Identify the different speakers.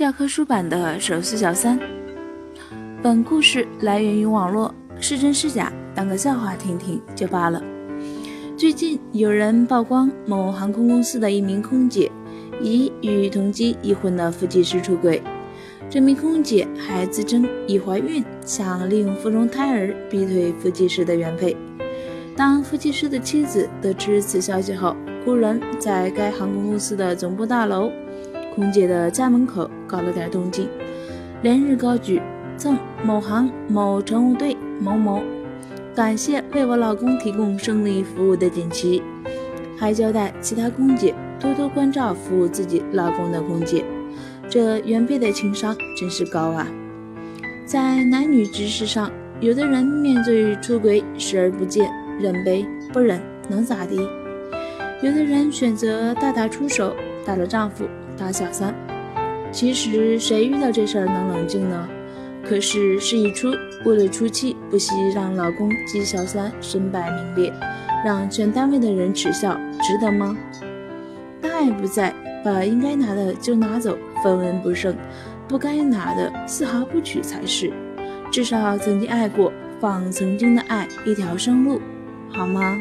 Speaker 1: 教科书版的手撕小三。本故事来源于网络，是真是假，当个笑话听听就罢了。最近有人曝光某航空公司的一名空姐，疑与同机已婚的副机师出轨。这名空姐还自称已怀孕，想利用腹中胎儿逼退副机师的原配。当副机师的妻子得知此消息后，雇人在该航空公司的总部大楼。空姐的家门口搞了点动静，连日高举“赠某航某乘务队某某，感谢为我老公提供生理服务的锦旗”，还交代其他空姐多多关照服务自己老公的空姐。这原配的情商真是高啊！在男女之事上，有的人面对出轨视而不见，忍呗，不忍能咋地？有的人选择大打出手，打了丈夫。打小三，其实谁遇到这事儿能冷静呢？可是事一出，为了出气，不惜让老公及小三身败名裂，让全单位的人耻笑，值得吗？当爱不在，把应该拿的就拿走，分文不剩；不该拿的丝毫不取才是。至少曾经爱过，放曾经的爱一条生路，好吗？